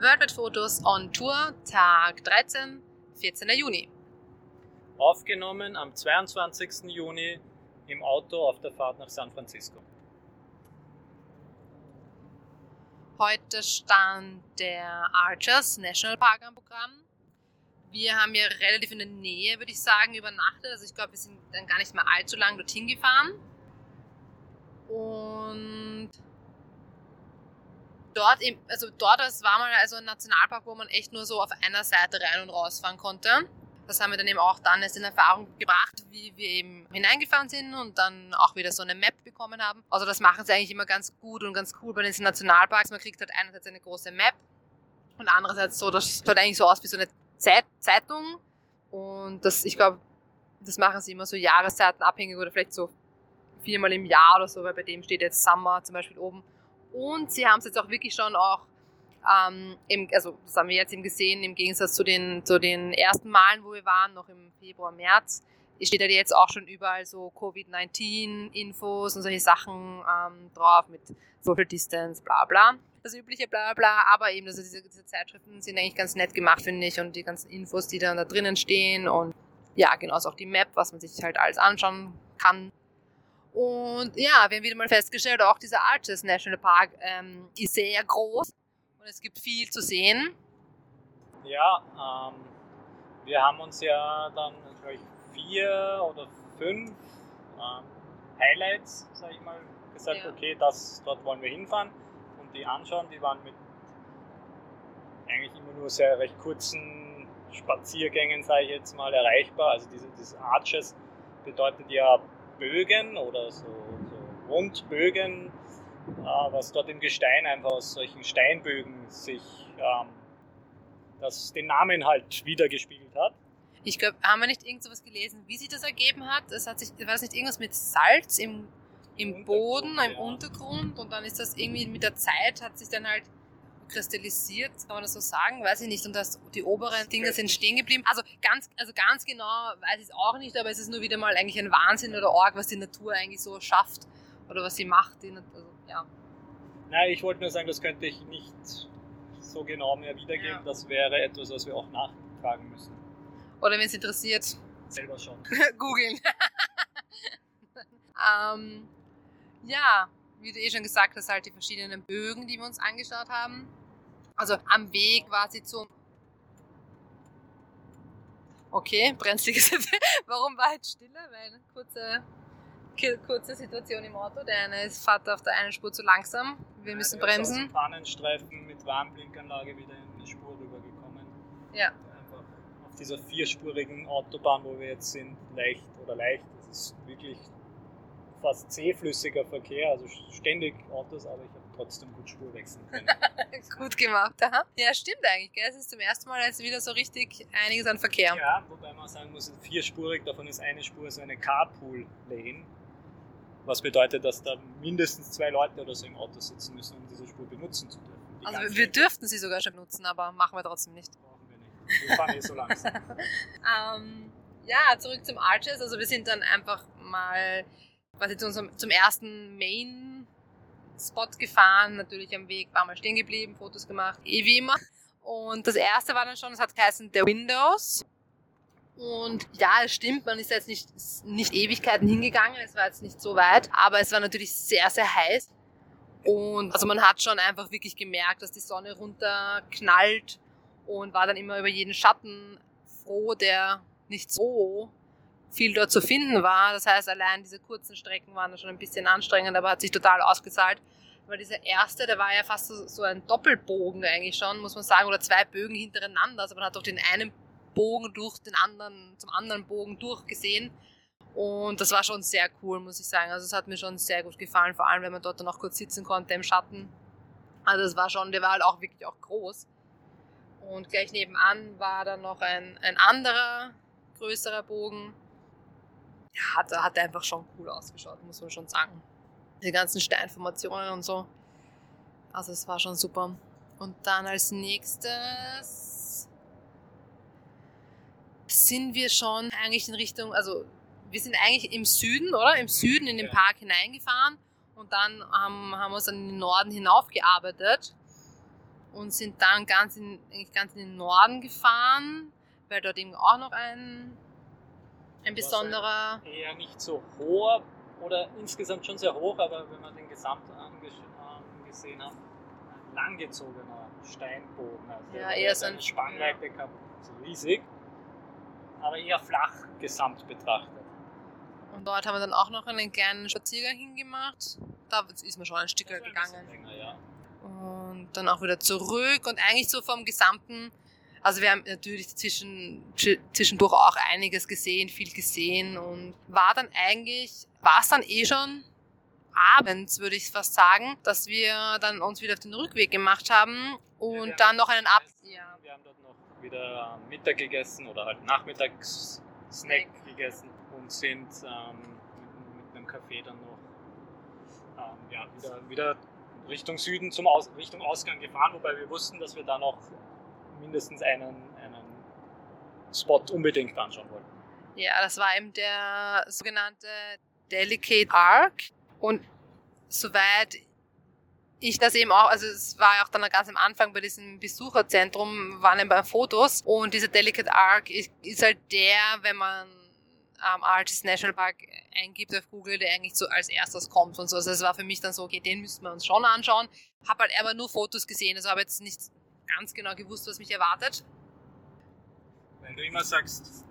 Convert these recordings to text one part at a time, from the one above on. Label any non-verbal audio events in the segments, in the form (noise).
Worldwide Fotos on Tour, Tag 13, 14. Juni. Aufgenommen am 22. Juni im Auto auf der Fahrt nach San Francisco. Heute stand der Archers National Park am Programm. Wir haben ja relativ in der Nähe, würde ich sagen, übernachtet. Also ich glaube, wir sind dann gar nicht mehr allzu lang dorthin gefahren. Und dort, eben, also dort war mal also ein Nationalpark, wo man echt nur so auf einer Seite rein und rausfahren konnte. Das haben wir dann eben auch dann erst in Erfahrung gebracht, wie wir eben hineingefahren sind und dann auch wieder so eine Map bekommen haben. Also das machen sie eigentlich immer ganz gut und ganz cool bei den Nationalparks. Man kriegt halt einerseits eine große Map und andererseits so, das schaut eigentlich so aus wie so eine Zeit, Zeitung. Und das, ich glaube, das machen sie immer so Jahreszeiten abhängig oder vielleicht so viermal im Jahr oder so, weil bei dem steht jetzt Summer zum Beispiel oben. Und sie haben es jetzt auch wirklich schon auch, ähm, im, also das haben wir jetzt eben gesehen, im Gegensatz zu den, zu den ersten Malen, wo wir waren, noch im Februar, März, steht ja jetzt auch schon überall so Covid-19-Infos und solche Sachen ähm, drauf mit Social Distance, bla bla. Das übliche bla bla, aber eben, also diese, diese Zeitschriften sind eigentlich ganz nett gemacht, finde ich, und die ganzen Infos, die dann da drinnen stehen und ja, genauso auch die Map, was man sich halt alles anschauen kann. Und ja, wir haben wieder mal festgestellt, auch dieser Arches National Park ähm, ist sehr groß und es gibt viel zu sehen. Ja, ähm, wir haben uns ja dann, glaube ich, vier oder fünf ähm, Highlights, sage ich mal, gesagt, ja. okay, das, dort wollen wir hinfahren und die anschauen. Die waren mit eigentlich immer nur sehr recht kurzen Spaziergängen, sage ich jetzt mal, erreichbar. Also diese, diese Arches bedeutet ja Bögen oder so, so Rundbögen, äh, was dort im Gestein einfach aus solchen Steinbögen sich ähm, das den Namen halt wiedergespiegelt hat. Ich glaube, haben wir nicht irgend sowas gelesen, wie sich das ergeben hat? Es hat sich, war das nicht irgendwas mit Salz im, im Boden, im ja. Untergrund und dann ist das irgendwie mit der Zeit hat sich dann halt kristallisiert, kann man das so sagen, weiß ich nicht. Und das, die oberen Dinge sind stehen geblieben. Also ganz, also ganz genau weiß ich es auch nicht, aber es ist nur wieder mal eigentlich ein Wahnsinn oder Org, was die Natur eigentlich so schafft oder was sie macht. Die, also, ja. Nein, ich wollte nur sagen, das könnte ich nicht so genau mehr wiedergeben. Ja. Das wäre etwas, was wir auch nachfragen müssen. Oder wenn es interessiert. Selber schon. (laughs) Googeln. (laughs) ähm, ja, wie du eh schon gesagt hast, halt die verschiedenen Bögen, die wir uns angeschaut haben. Also am Weg quasi zum. Okay, brenzlige Situation. (laughs) Warum war jetzt stille? Weil kurze, kurze Situation im Auto. Der eine fährt auf der einen Spur zu langsam. Wir ja, müssen bremsen. Aus Pannenstreifen mit Warnblinkanlage wieder in die Spur rübergekommen. Ja. Einfach auf dieser vierspurigen Autobahn, wo wir jetzt sind, leicht oder leicht. Das ist wirklich fast zähflüssiger Verkehr, also ständig Autos, aber ich trotzdem gut Spur wechseln können. (laughs) gut gemacht, aha. Ja, stimmt eigentlich, gell? Es ist zum ersten Mal jetzt wieder so richtig einiges an Verkehr. Ja, wobei man sagen muss, vierspurig, davon ist eine Spur so eine Carpool-Lane. Was bedeutet, dass da mindestens zwei Leute oder so im Auto sitzen müssen, um diese Spur benutzen zu dürfen. Die also wir dürften sie sogar schon nutzen, aber machen wir trotzdem nicht. Brauchen wir nicht. Wir fahren eh so langsam. (laughs) ähm, ja, zurück zum Arches. Also wir sind dann einfach mal quasi zu unserem, zum ersten Main-Spot gefahren, natürlich am Weg, war mal stehen geblieben, Fotos gemacht, eh wie immer. Und das erste war dann schon, es hat geheißen The Windows. Und ja, es stimmt, man ist jetzt nicht, nicht Ewigkeiten hingegangen, es war jetzt nicht so weit, aber es war natürlich sehr, sehr heiß. Und also man hat schon einfach wirklich gemerkt, dass die Sonne runterknallt und war dann immer über jeden Schatten froh, der nicht so viel dort zu finden war. Das heißt, allein diese kurzen Strecken waren schon ein bisschen anstrengend, aber hat sich total ausgezahlt. Weil dieser erste, der war ja fast so, ein Doppelbogen eigentlich schon, muss man sagen, oder zwei Bögen hintereinander. Also man hat doch den einen Bogen durch den anderen, zum anderen Bogen durchgesehen. Und das war schon sehr cool, muss ich sagen. Also es hat mir schon sehr gut gefallen, vor allem wenn man dort dann auch kurz sitzen konnte im Schatten. Also das war schon, der war halt auch wirklich auch groß. Und gleich nebenan war dann noch ein, ein anderer größerer Bogen ja, hat, hat einfach schon cool ausgeschaut, muss man schon sagen. Die ganzen Steinformationen und so. Also es war schon super. Und dann als nächstes sind wir schon eigentlich in Richtung, also wir sind eigentlich im Süden, oder? Im Süden in den Park hineingefahren und dann haben, haben wir uns dann in den Norden hinaufgearbeitet. und sind dann ganz in, eigentlich ganz in den Norden gefahren, weil dort eben auch noch ein, ein besonderer. Eher nicht so hoher oder insgesamt schon sehr hoch, aber wenn man den Gesamt angesehen hat, ein langgezogener Steinboden. Also ja, eher so eine Spannweite gehabt, so riesig, aber eher flach gesamt betrachtet. Und dort haben wir dann auch noch einen kleinen Spaziergang hingemacht. Da ist man schon ein Stück gegangen. Länger, ja. Und dann auch wieder zurück und eigentlich so vom gesamten, also wir haben natürlich zwischen, zwischendurch auch einiges gesehen, viel gesehen und war dann eigentlich, war es dann eh schon abends, würde ich fast sagen, dass wir dann uns wieder auf den Rückweg gemacht haben und ja, dann noch einen Ab... Ja. Wir haben dort noch wieder Mittag gegessen oder halt Nachmittagssnack gegessen und sind ähm, mit, mit, einem Kaffee dann noch ähm, ja, wieder, wieder Richtung Süden zum Aus, Richtung Ausgang gefahren, wobei wir wussten, dass wir da noch mindestens einen, einen Spot unbedingt anschauen wollten. Ja, das war eben der sogenannte Delicate Arc. Und soweit ich das eben auch, also es war ja auch dann ganz am Anfang bei diesem Besucherzentrum, waren ein paar Fotos und dieser Delicate Arc ist, halt der, wenn man ähm, Artist National Park eingibt auf Google, der eigentlich so als erstes kommt und so. Also es war für mich dann so, okay, den müssten wir uns schon anschauen. Habe halt aber nur Fotos gesehen, also habe jetzt nicht ganz genau gewusst, was mich erwartet. Weil du immer sagst,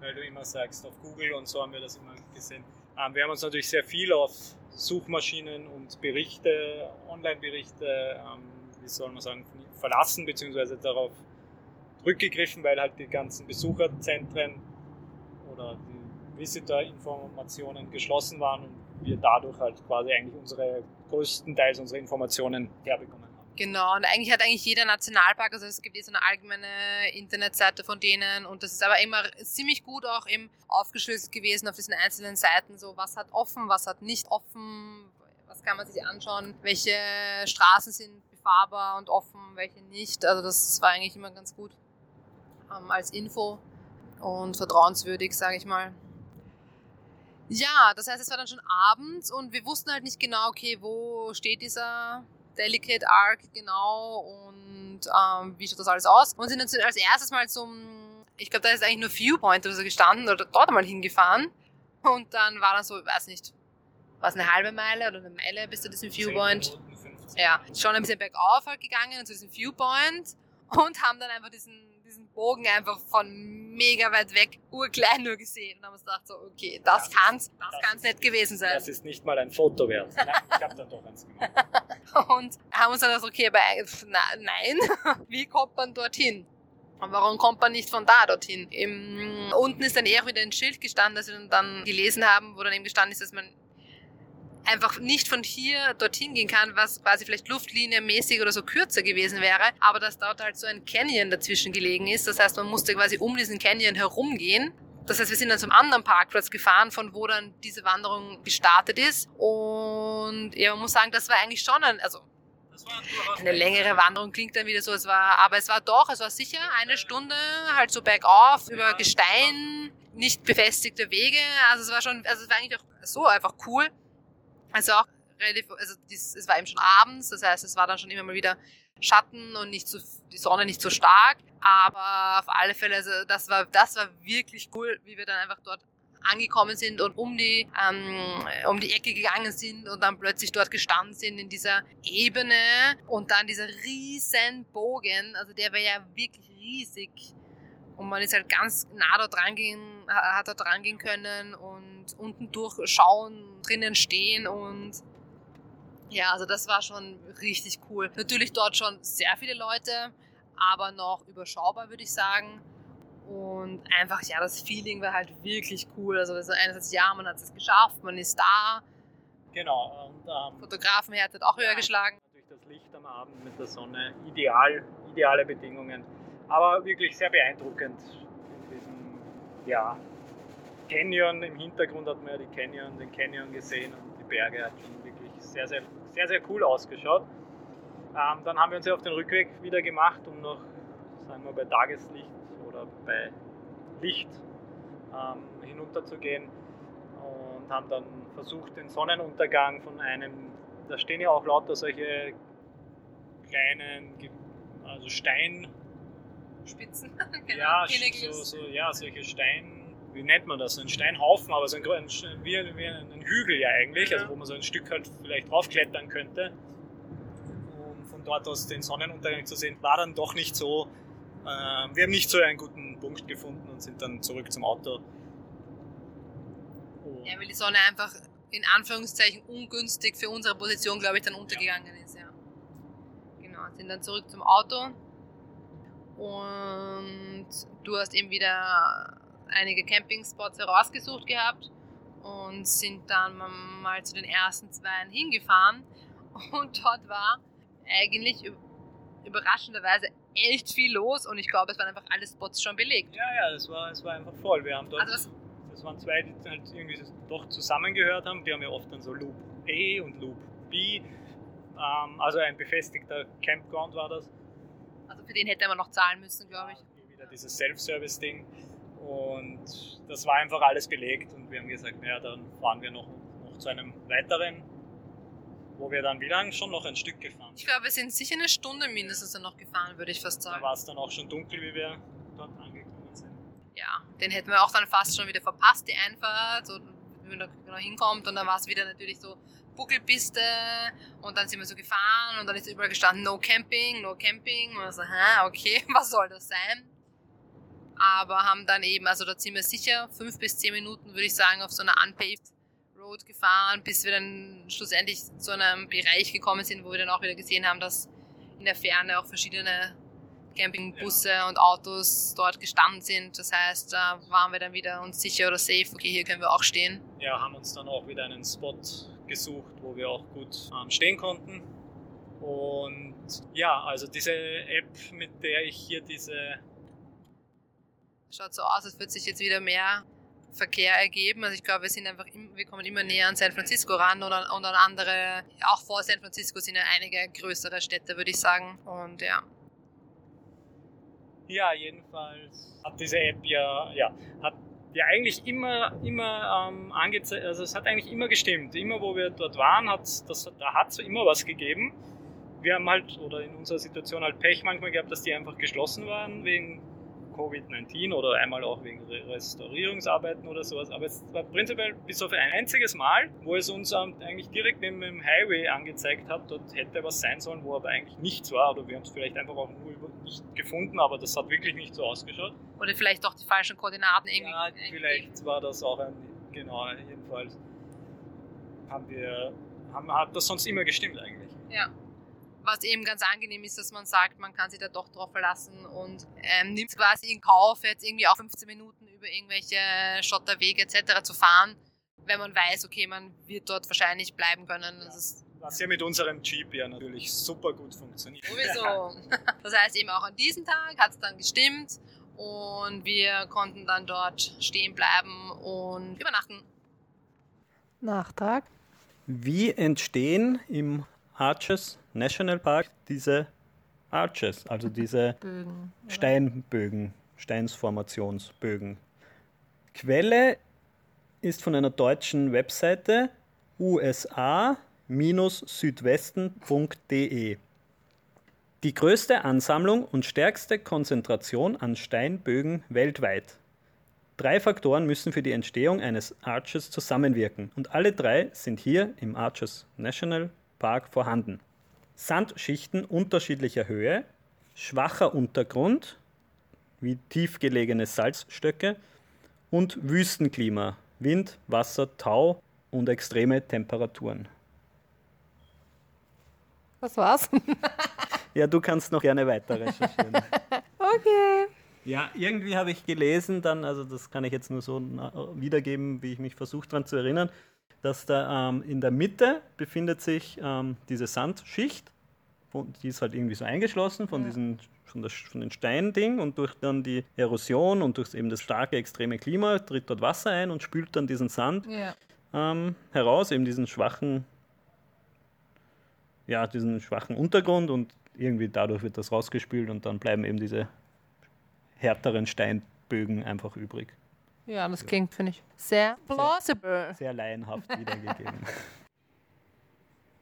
weil du immer sagst, auf Google und so haben wir das immer gesehen. Ähm, wir haben uns natürlich sehr viel auf Suchmaschinen und Berichte, Online-Berichte, ähm, wie soll man sagen, verlassen, beziehungsweise darauf rückgegriffen, weil halt die ganzen Besucherzentren oder die Visitor-Informationen geschlossen waren und wir dadurch halt quasi eigentlich unsere größtenteils unsere Informationen herbekommen. Genau, und eigentlich hat eigentlich jeder Nationalpark, also es gibt jetzt eine allgemeine Internetseite von denen und das ist aber immer ziemlich gut auch eben aufgeschlüsselt gewesen auf diesen einzelnen Seiten, so was hat offen, was hat nicht offen, was kann man sich anschauen, welche Straßen sind befahrbar und offen, welche nicht. Also das war eigentlich immer ganz gut ähm, als Info und vertrauenswürdig, sage ich mal. Ja, das heißt, es war dann schon abends und wir wussten halt nicht genau, okay, wo steht dieser Delicate Arc genau und ähm, wie schaut das alles aus. Und sind dann als erstes mal zum, ich glaube, da ist eigentlich nur Viewpoint oder so gestanden oder dort einmal hingefahren. Und dann war dann so, ich weiß nicht, war es eine halbe Meile oder eine Meile bis zu diesem Viewpoint. Ja, schon ein bisschen bergauf halt gegangen zu diesem Viewpoint und haben dann einfach diesen diesen Bogen einfach von mega weit weg, urklein nur gesehen. Und haben uns gedacht, so, okay, das, das kann's, das, das kann's nicht gewesen sein. Das ist nicht mal ein Foto wert. Nein, ich habe dann doch eins gemacht. (laughs) und haben uns dann gedacht, okay, aber na, nein, (laughs) wie kommt man dorthin? Und warum kommt man nicht von da dorthin? Im, unten ist dann eher wieder ein Schild gestanden, das wir dann gelesen haben, wo dann eben gestanden ist, dass man einfach nicht von hier dorthin gehen kann, was quasi vielleicht luftlinienmäßig oder so kürzer gewesen wäre, aber dass dort halt so ein Canyon dazwischen gelegen ist. Das heißt, man musste quasi um diesen Canyon herumgehen. Das heißt, wir sind dann zum anderen Parkplatz gefahren, von wo dann diese Wanderung gestartet ist. Und ja, man muss sagen, das war eigentlich schon ein, also eine längere Wanderung klingt dann wieder so, es war, aber es war doch, es war sicher eine Stunde halt so bergauf über Gestein, nicht befestigte Wege. Also es war schon, also es war eigentlich auch so einfach cool. Also auch relativ, also es war eben schon abends, das heißt, es war dann schon immer mal wieder Schatten und nicht so, die Sonne nicht so stark. Aber auf alle Fälle, also das war, das war wirklich cool, wie wir dann einfach dort angekommen sind und um die, ähm, um die Ecke gegangen sind und dann plötzlich dort gestanden sind in dieser Ebene und dann dieser riesen Bogen, also der war ja wirklich riesig und man ist halt ganz nah da dran gehen, hat da dran gehen können und unten durchschauen, drinnen stehen und ja, also das war schon richtig cool. Natürlich dort schon sehr viele Leute, aber noch überschaubar, würde ich sagen. Und einfach, ja, das Feeling war halt wirklich cool. Also, also einerseits, ja, man hat es geschafft, man ist da. Genau. Und, ähm, Fotografenherd hat auch höher ja, geschlagen. Durch das Licht am Abend mit der Sonne, ideal, ideale Bedingungen aber wirklich sehr beeindruckend in diesem ja, Canyon. Im Hintergrund hat man ja die Canyon, den Canyon gesehen und die Berge hat schon wirklich sehr, sehr, sehr, sehr cool ausgeschaut. Ähm, dann haben wir uns ja auf den Rückweg wieder gemacht, um noch, sagen wir, bei Tageslicht oder bei Licht ähm, hinunterzugehen und haben dann versucht, den Sonnenuntergang von einem, da stehen ja auch lauter solche kleinen also Stein. Spitzen. (laughs) genau, ja, so, so, ja, solche Stein, wie nennt man das? Ein Steinhaufen, aber so ein, wie, wie ein Hügel ja eigentlich, also wo man so ein Stück halt vielleicht draufklettern könnte. Um von dort aus den Sonnenuntergang zu sehen, war dann doch nicht so. Äh, wir haben nicht so einen guten Punkt gefunden und sind dann zurück zum Auto. Oh. Ja, weil die Sonne einfach in Anführungszeichen ungünstig für unsere Position, glaube ich, dann untergegangen ja. ist. Ja. Genau, sind dann zurück zum Auto und du hast eben wieder einige Campingspots herausgesucht gehabt und sind dann mal zu den ersten zwei hingefahren und dort war eigentlich überraschenderweise echt viel los und ich glaube, es waren einfach alle Spots schon belegt. Ja, ja, es war, es war einfach voll. Wir haben dort, also das waren zwei, die halt irgendwie doch zusammengehört haben. Die haben ja oft dann so Loop A und Loop B. Ähm, also ein befestigter Campground war das. Also für den hätte man noch zahlen müssen, glaube ich. Ja, wieder dieses Self-Service-Ding. Und das war einfach alles belegt und wir haben gesagt, naja, dann fahren wir noch, noch zu einem weiteren, wo wir dann wie lange schon noch ein Stück gefahren Ich glaube, wir sind sicher eine Stunde mindestens dann noch gefahren, würde ich fast sagen. Da war es dann auch schon dunkel, wie wir dort angekommen sind. Ja, den hätten wir auch dann fast schon wieder verpasst, die Einfahrt, so, wenn man da genau hinkommt und dann war es wieder natürlich so Buckelpiste und dann sind wir so gefahren und dann ist überall gestanden, no camping, no camping und so, hä, okay, (laughs) was soll das sein? Aber haben dann eben, also da sind wir sicher fünf bis zehn Minuten, würde ich sagen, auf so einer unpaved Road gefahren, bis wir dann schlussendlich zu einem Bereich gekommen sind, wo wir dann auch wieder gesehen haben, dass in der Ferne auch verschiedene Campingbusse ja. und Autos dort gestanden sind. Das heißt, da waren wir dann wieder uns sicher oder safe, okay, hier können wir auch stehen. Ja, haben uns dann auch wieder einen Spot gesucht, wo wir auch gut ähm, stehen konnten. Und ja, also diese App, mit der ich hier diese. Schaut so aus, als würde sich jetzt wieder mehr Verkehr ergeben. Also ich glaube, wir sind einfach, wir kommen immer näher an San Francisco ran und an, und an andere, auch vor San Francisco sind ja einige größere Städte, würde ich sagen. Und ja. Ja, jedenfalls hat diese App ja, ja hat ja eigentlich immer, immer ähm, angezeigt, also es hat eigentlich immer gestimmt. Immer wo wir dort waren, hat das, da hat es immer was gegeben. Wir haben halt, oder in unserer Situation halt Pech manchmal gehabt, dass die einfach geschlossen waren wegen Covid-19 oder einmal auch wegen Restaurierungsarbeiten oder sowas. Aber es war prinzipiell bis auf ein einziges Mal, wo es uns eigentlich direkt neben dem Highway angezeigt hat, dort hätte was sein sollen, wo aber eigentlich nichts war. Oder wir haben es vielleicht einfach auch nur nicht gefunden, aber das hat wirklich nicht so ausgeschaut. Oder vielleicht doch die falschen Koordinaten irgendwie. Ja, vielleicht war das auch ein, genau, jedenfalls haben wir, haben, hat das sonst immer gestimmt eigentlich. Ja was eben ganz angenehm ist, dass man sagt, man kann sich da doch drauf verlassen und ähm, nimmt quasi in Kauf, jetzt irgendwie auch 15 Minuten über irgendwelche Schotterwege etc. zu fahren, wenn man weiß, okay, man wird dort wahrscheinlich bleiben können. Das ist was ja mit unserem Jeep ja natürlich super gut funktioniert. Sowieso. (laughs) Das heißt eben auch an diesem Tag hat es dann gestimmt und wir konnten dann dort stehen bleiben und übernachten. Nachtrag. Wie entstehen im Arches National Park diese Arches, also diese Bögen, Steinbögen, Steinsformationsbögen. Quelle ist von einer deutschen Webseite usa-südwesten.de. Die größte Ansammlung und stärkste Konzentration an Steinbögen weltweit. Drei Faktoren müssen für die Entstehung eines Arches zusammenwirken und alle drei sind hier im Arches National Park vorhanden. Sandschichten unterschiedlicher Höhe, schwacher Untergrund, wie tiefgelegene Salzstöcke und Wüstenklima, Wind, Wasser, Tau und extreme Temperaturen. Das war's. (laughs) ja, du kannst noch gerne weiter recherchieren. (laughs) okay. Ja, irgendwie habe ich gelesen, dann, also das kann ich jetzt nur so wiedergeben, wie ich mich versucht daran zu erinnern, dass da ähm, in der Mitte befindet sich ähm, diese Sandschicht, die ist halt irgendwie so eingeschlossen von, ja. diesen, von, der, von den Steinding und durch dann die Erosion und durch eben das starke extreme Klima tritt dort Wasser ein und spült dann diesen Sand ja. ähm, heraus, eben diesen schwachen, ja, diesen schwachen Untergrund und irgendwie dadurch wird das rausgespült und dann bleiben eben diese härteren Steinbögen einfach übrig. Ja, das klingt, finde ich, sehr plausible. Sehr, sehr laienhaft wiedergegeben. (laughs)